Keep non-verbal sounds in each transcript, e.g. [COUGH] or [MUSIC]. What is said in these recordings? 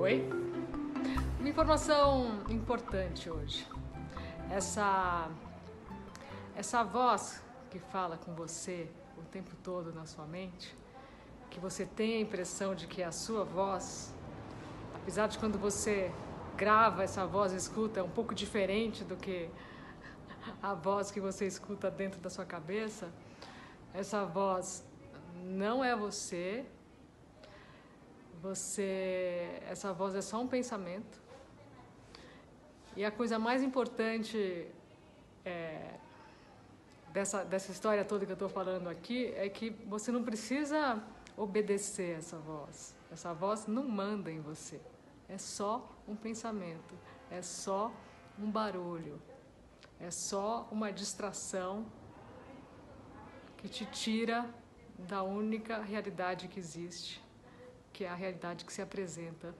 Oi? Uma informação importante hoje. Essa essa voz que fala com você o tempo todo na sua mente, que você tem a impressão de que é a sua voz, apesar de quando você grava essa voz, escuta, é um pouco diferente do que [LAUGHS] a voz que você escuta dentro da sua cabeça, essa voz não é você. Você, essa voz é só um pensamento. E a coisa mais importante é, dessa, dessa história toda que eu estou falando aqui é que você não precisa obedecer essa voz. Essa voz não manda em você. É só um pensamento, é só um barulho, é só uma distração que te tira da única realidade que existe, que é a realidade que se apresenta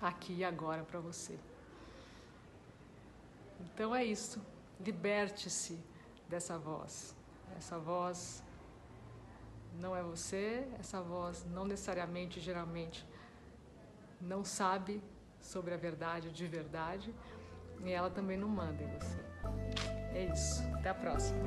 aqui e agora para você. Então é isso. Liberte-se dessa voz. Essa voz não é você, essa voz não necessariamente, geralmente, não sabe sobre a verdade de verdade e ela também não manda em você. É isso. Até a próxima.